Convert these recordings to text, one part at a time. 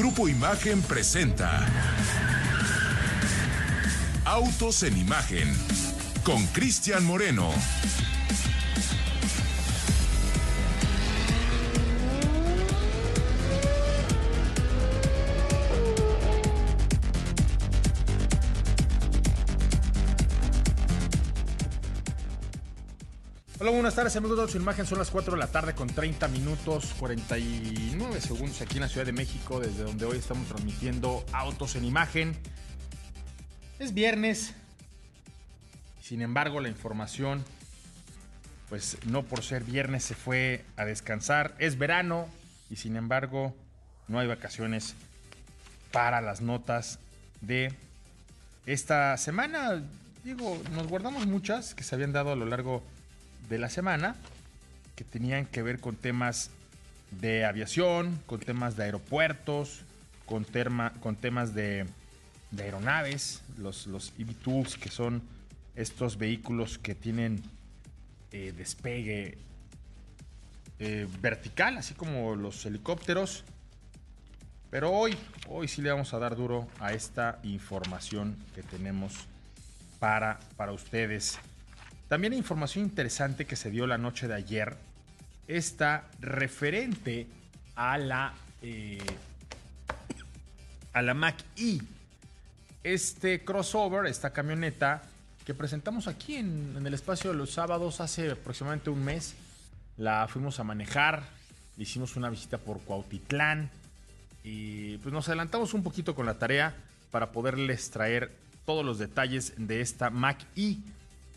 Grupo Imagen presenta Autos en Imagen con Cristian Moreno. Hola, buenas tardes amigos de en Imagen. Son las 4 de la tarde con 30 minutos 49 segundos aquí en la Ciudad de México, desde donde hoy estamos transmitiendo Autos en Imagen. Es viernes, sin embargo la información, pues no por ser viernes se fue a descansar. Es verano y sin embargo no hay vacaciones para las notas de esta semana. Digo, nos guardamos muchas que se habían dado a lo largo de la semana que tenían que ver con temas de aviación, con temas de aeropuertos, con, con temas de, de, aeronaves, los, los eVTOLs, que son estos vehículos que tienen eh, despegue eh, vertical, así como los helicópteros. Pero hoy, hoy sí le vamos a dar duro a esta información que tenemos para, para ustedes. También hay información interesante que se dio la noche de ayer. Está referente a la, eh, a la Mac E. Este crossover, esta camioneta que presentamos aquí en, en, el espacio de los sábados hace aproximadamente un mes. La fuimos a manejar, hicimos una visita por Cuautitlán y pues nos adelantamos un poquito con la tarea para poderles traer todos los detalles de esta Mac E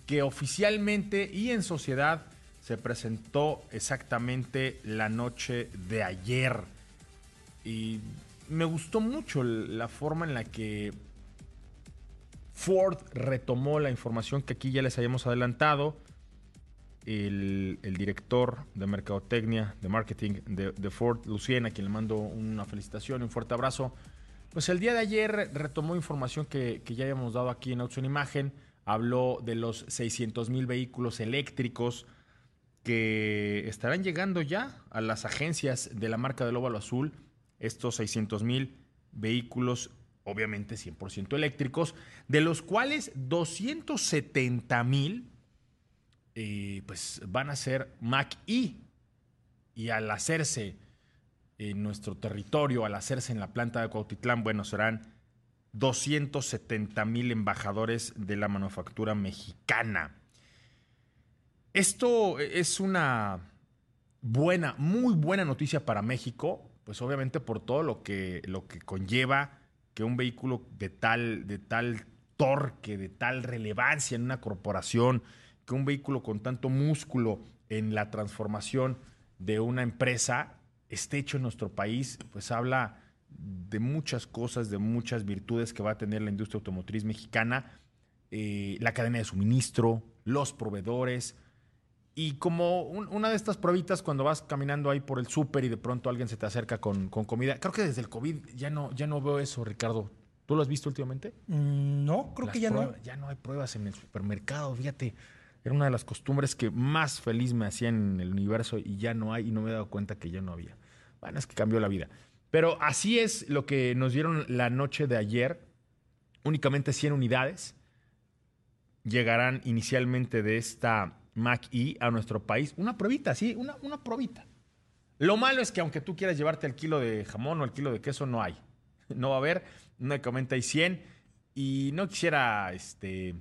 que oficialmente y en sociedad se presentó exactamente la noche de ayer. Y me gustó mucho la forma en la que Ford retomó la información que aquí ya les habíamos adelantado. El, director de mercadotecnia, de marketing de, Ford, Lucien, a quien le mando una felicitación y un fuerte abrazo. Pues el día de ayer retomó información que, que ya habíamos dado aquí en Autos en Imagen habló de los 600 mil vehículos eléctricos que estarán llegando ya a las agencias de la marca del óvalo azul. Estos 600 mil vehículos, obviamente 100% eléctricos, de los cuales 270 mil eh, pues van a ser Mac E. Y al hacerse en nuestro territorio, al hacerse en la planta de Cuautitlán, bueno, serán 270 mil embajadores de la manufactura mexicana. Esto es una buena, muy buena noticia para México, pues obviamente por todo lo que, lo que conlleva que un vehículo de tal, de tal torque, de tal relevancia en una corporación, que un vehículo con tanto músculo en la transformación de una empresa esté hecho en nuestro país, pues habla de muchas cosas, de muchas virtudes que va a tener la industria automotriz mexicana, eh, la cadena de suministro, los proveedores. Y como un, una de estas pruebitas cuando vas caminando ahí por el súper y de pronto alguien se te acerca con, con, comida. Creo que desde el COVID ya no, ya no veo eso, Ricardo. ¿Tú lo has visto últimamente? Mm, no, creo Las que ya no. Ya no hay pruebas en el supermercado, fíjate. Era una de las costumbres que más feliz me hacía en el universo y ya no hay y no me he dado cuenta que ya no había. Bueno, es que cambió la vida. Pero así es lo que nos dieron la noche de ayer. Únicamente 100 unidades llegarán inicialmente de esta Mac E a nuestro país. Una probita, sí, una, una probita. Lo malo es que aunque tú quieras llevarte el kilo de jamón o el kilo de queso, no hay. No va a haber. Únicamente hay 100. Y no quisiera este,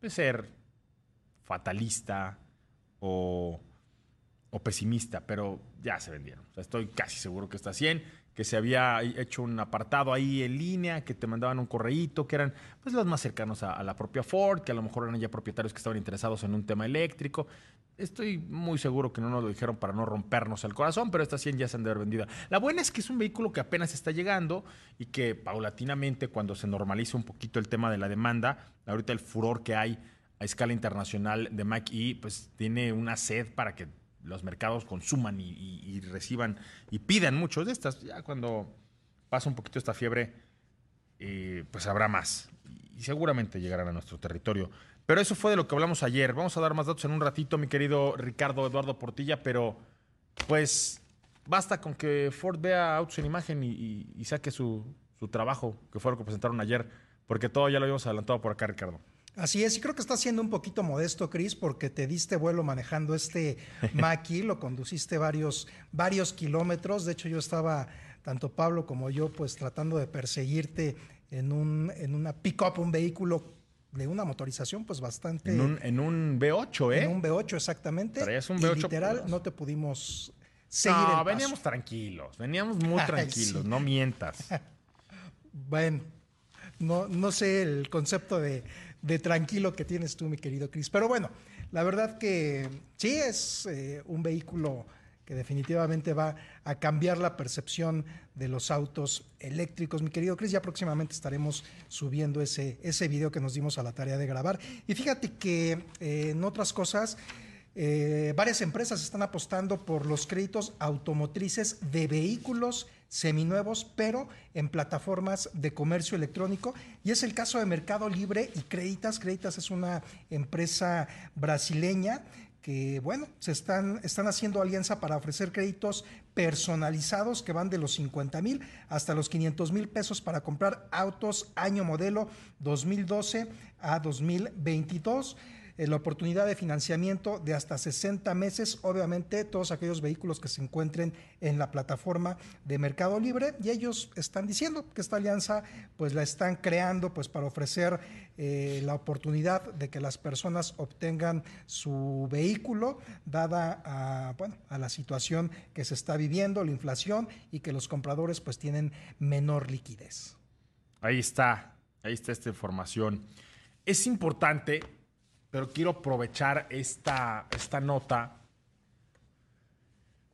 pues, ser fatalista o o pesimista, pero ya se vendieron. O sea, estoy casi seguro que está 100, que se había hecho un apartado ahí en línea, que te mandaban un correíto, que eran pues los más cercanos a, la propia Ford, que a lo mejor eran ya propietarios que estaban interesados en un tema eléctrico. Estoy muy seguro que no nos lo dijeron para no rompernos el corazón, pero estas 100 ya se han de haber vendido. La buena es que es un vehículo que apenas está llegando y que paulatinamente, cuando se normaliza un poquito el tema de la demanda, ahorita el furor que hay a escala internacional de Mac E, pues tiene una sed para que los mercados consuman y, reciban y pidan muchos de estas. Ya cuando pasa un poquito esta fiebre, eh, pues habrá más. Y seguramente llegarán a nuestro territorio. Pero eso fue de lo que hablamos ayer. Vamos a dar más datos en un ratito, mi querido Ricardo Eduardo Portilla, pero pues basta con que Ford vea autos en imagen y, y saque su, su trabajo, que fue lo que presentaron ayer, porque todo ya lo habíamos adelantado por acá, Ricardo. Así es, y creo que está siendo un poquito modesto, Chris, porque te diste vuelo manejando este Maki, lo conduciste varios, varios kilómetros. De hecho, yo estaba, tanto Pablo como yo, pues tratando de perseguirte en, un, en una pick-up, un vehículo de una motorización pues bastante... En un, en un V8, ¿eh? En un V8, exactamente. Traías un V8. Y literal, no te pudimos seguir No, veníamos tranquilos, veníamos muy tranquilos, no mientas. bueno, no, no sé el concepto de, de, tranquilo que tienes tú, mi querido Chris. Pero bueno, la verdad que sí es eh, un vehículo que definitivamente va a cambiar la percepción de los autos eléctricos. Mi querido Chris, ya próximamente estaremos subiendo ese, ese video que nos dimos a la tarea de grabar. Y fíjate que eh, en otras cosas, eh, varias empresas están apostando por los créditos automotrices de vehículos seminuevos, pero en plataformas de comercio electrónico. Y es el caso de Mercado Libre y Creditas. Creditas es una empresa brasileña que, bueno, se están, están haciendo alianza para ofrecer créditos personalizados que van de los 50 mil hasta los 500 mil pesos para comprar autos año modelo 2012 a 2022. Eh, la oportunidad de financiamiento de hasta 60 meses, obviamente todos aquellos vehículos que se encuentren en la plataforma de Mercado Libre y ellos están diciendo que esta alianza pues la están creando pues para ofrecer eh, la oportunidad de que las personas obtengan su vehículo dada a, bueno, a la situación que se está viviendo, la inflación y que los compradores pues tienen menor liquidez. Ahí está, ahí está esta información. Es importante pero quiero aprovechar esta, esta nota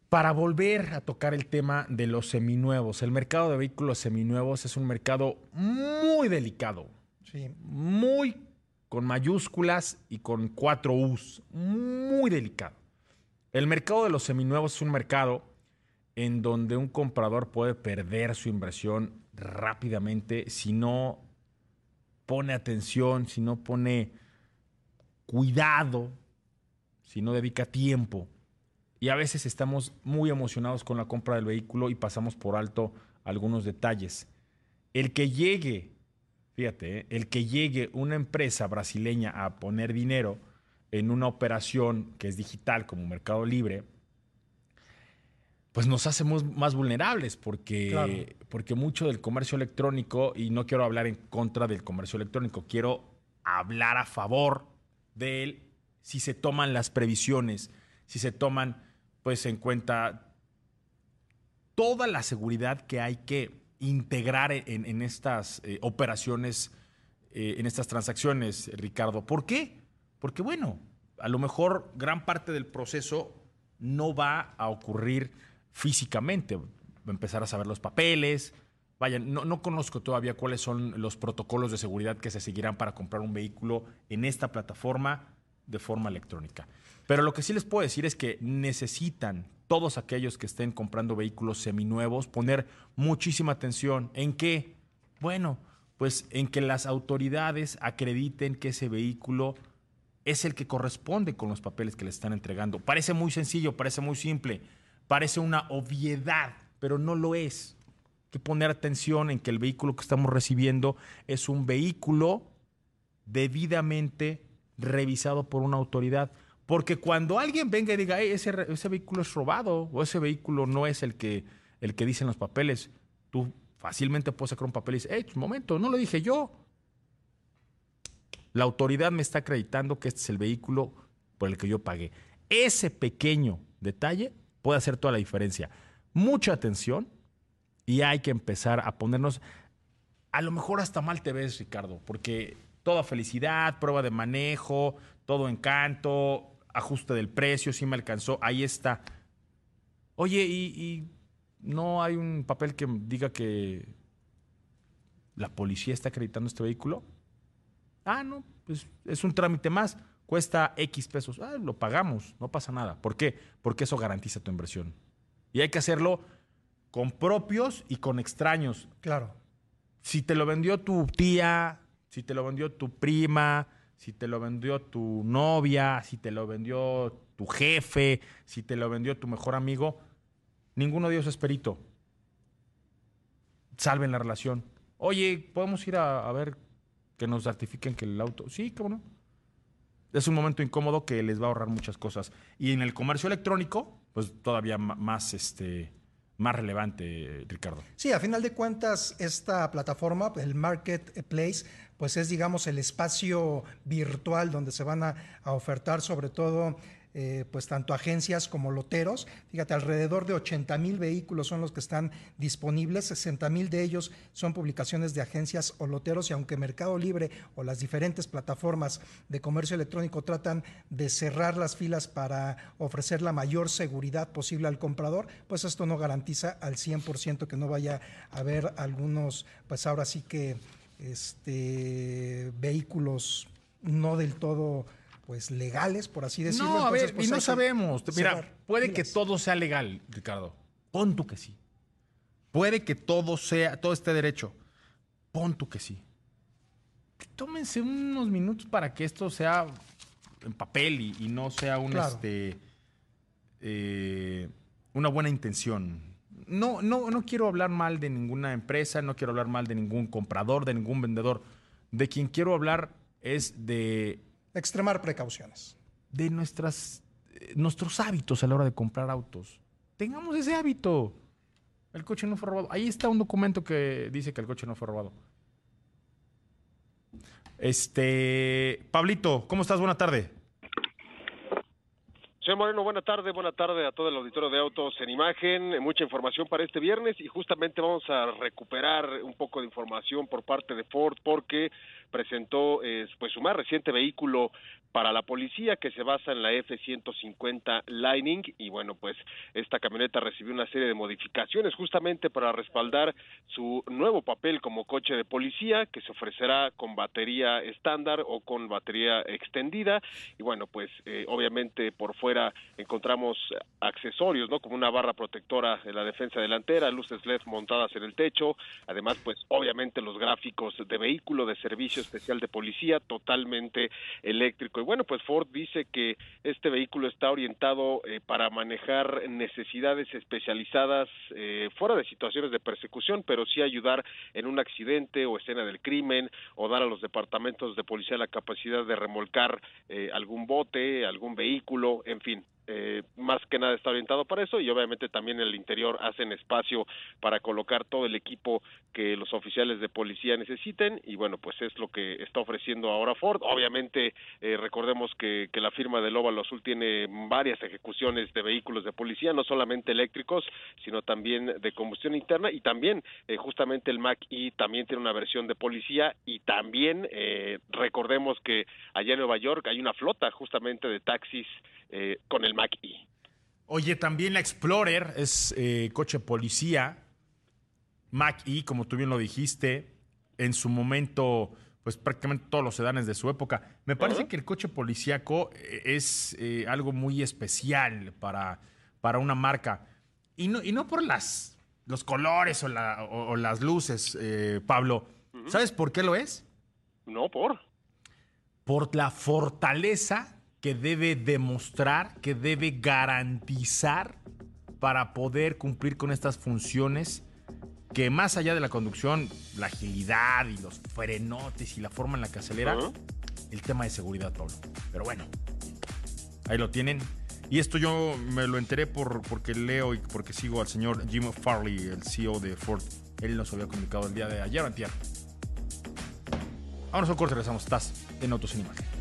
para volver a tocar el tema de los seminuevos. El mercado de vehículos seminuevos es un mercado muy delicado. Sí. Muy con mayúsculas y con cuatro U's. Muy delicado. El mercado de los seminuevos es un mercado en donde un comprador puede perder su inversión rápidamente si no pone atención, si no pone cuidado, si no dedica tiempo. Y a veces estamos muy emocionados con la compra del vehículo y pasamos por alto algunos detalles. El que llegue, fíjate, ¿eh? el que llegue una empresa brasileña a poner dinero en una operación que es digital como Mercado Libre, pues nos hacemos más vulnerables porque, porque mucho del comercio electrónico, y no quiero hablar en contra del comercio electrónico, quiero hablar a favor de él si se toman las previsiones, si se toman pues en cuenta toda la seguridad que hay que integrar en, estas eh, operaciones, eh, en estas transacciones, Ricardo. ¿Por qué? Porque bueno, a lo mejor gran parte del proceso no va a ocurrir físicamente. Va a empezar a saber los papeles. Vaya, no, no, conozco todavía cuáles son los protocolos de seguridad que se seguirán para comprar un vehículo en esta plataforma de forma electrónica. Pero lo que sí les puedo decir es que necesitan todos aquellos que estén comprando vehículos seminuevos poner muchísima atención. ¿En qué? Bueno, pues en que las autoridades acrediten que ese vehículo es el que corresponde con los papeles que le están entregando. Parece muy sencillo, parece muy simple, parece una obviedad, pero no lo es. Que poner atención en que el vehículo que estamos recibiendo es un vehículo debidamente revisado por una autoridad. Porque cuando alguien venga y diga, ese, ese, vehículo es robado o ese vehículo no es el que, el que dicen los papeles, tú fácilmente puedes sacar un papel y decir, hey, un momento, no lo dije yo. La autoridad me está acreditando que este es el vehículo por el que yo pagué. Ese pequeño detalle puede hacer toda la diferencia. Mucha atención y hay que empezar a ponernos, a lo mejor hasta mal te ves, Ricardo, porque toda felicidad, prueba de manejo, todo encanto, ajuste del precio, si me alcanzó, ahí está. Oye, ¿y, no hay un papel que diga que la policía está acreditando este vehículo? Ah, no, pues es un trámite más, cuesta X pesos. Ah, lo pagamos, no pasa nada. ¿Por qué? Porque eso garantiza tu inversión. Y hay que hacerlo con propios y con extraños. Claro. Si te lo vendió tu tía, si te lo vendió tu prima, si te lo vendió tu novia, si te lo vendió tu jefe, si te lo vendió tu mejor amigo, Ninguno de ellos es perito. Salven la relación. Oye, ¿podemos ir a, a ver que nos certifiquen que el auto... Sí, cómo no. Es un momento incómodo que les va a ahorrar muchas cosas. Y en el comercio electrónico, pues todavía más, este, más relevante, Ricardo. Sí, a final de cuentas, esta plataforma, el Marketplace, pues es, digamos, el espacio virtual donde se van a, a ofertar sobre todo, eh, pues tanto agencias como loteros. Fíjate, alrededor de 80 mil vehículos son los que están disponibles, 60 mil de ellos son publicaciones de agencias o loteros y aunque Mercado Libre o las diferentes plataformas de comercio electrónico tratan de cerrar las filas para ofrecer la mayor seguridad posible al comprador, pues esto no garantiza al 100% que no vaya a haber algunos, pues ahora sí que este, vehículos no del todo pues legales, por así decirlo. No, a ver, pues, y no sabemos. Mira, cerrar puede que todo sea legal, Ricardo. Pon tú que sí. Puede que todo sea, todo esté derecho. Pon tú que sí. Tómense unos minutos para que esto sea en papel y, y no sea un Claro. este eh, una buena intención. No, no, no quiero hablar mal de ninguna empresa, no quiero hablar mal de ningún comprador, de ningún vendedor. De quien quiero hablar es de Extremar precauciones. de nuestras, eh, nuestros hábitos a la hora de comprar autos. Tengamos ese hábito. El coche no fue robado. Ahí está un documento que dice que el coche no fue robado. Este, Pablito, ¿cómo estás? Buena tarde. Señor Moreno, buena tarde, buena tarde a todo el auditorio de Autos en Imagen. Mucha información para este viernes y justamente vamos a recuperar un poco de información por parte de Ford porque presentó eh, pues su más reciente vehículo para la policía que se basa en la F-150 Lightning y bueno pues esta camioneta recibió una serie de modificaciones justamente para respaldar su nuevo papel como coche de policía que se ofrecerá con batería estándar o con batería extendida y bueno pues eh, obviamente por fuera encontramos accesorios no como una barra protectora en la defensa delantera luces LED montadas en el techo además pues obviamente los gráficos de vehículo de servicio especial de policía totalmente eléctrico. Y bueno pues Ford dice que este vehículo está orientado eh, para manejar necesidades especializadas eh, fuera de situaciones de persecución pero sí ayudar en un accidente o escena del crimen o dar a los departamentos de policía la capacidad de remolcar eh, algún bote, algún vehículo, en fin. Eh, más que nada está orientado para eso y obviamente también en el interior hacen espacio para colocar todo el equipo que los oficiales de policía necesiten y bueno pues es lo que está ofreciendo ahora Ford. Obviamente eh, recordemos que, que la firma del Óvalo Azul tiene varias ejecuciones de vehículos de policía no solamente eléctricos sino también de combustión interna y también eh, justamente el Mac E también tiene una versión de policía y también eh, recordemos que allá en Nueva York hay una flota justamente de taxis eh, con el Oye, también la Explorer es eh, coche policía. Mac E, como tú bien lo dijiste, en su momento, pues prácticamente todos los sedanes de su época. Me parece que el coche policíaco eh, es eh, algo muy especial para, para una marca. Y no, y no por las, los colores o, la- o- o las luces, eh, Pablo. ¿Sabes por qué lo es? No por. por la fortaleza que debe demostrar, que debe garantizar para poder cumplir con estas funciones que más allá de la conducción, la agilidad y los frenotes y la forma en la que acelera, Ajá. el tema de seguridad, Pablo. Pero bueno, ahí lo tienen. Y esto yo me lo enteré por, porque leo y porque sigo al señor Jim Farley, el CEO de Ford. Él nos había comunicado el día de ayer o antier. Vámonos a un corte, regresamos. Estás en Autos en Imagen.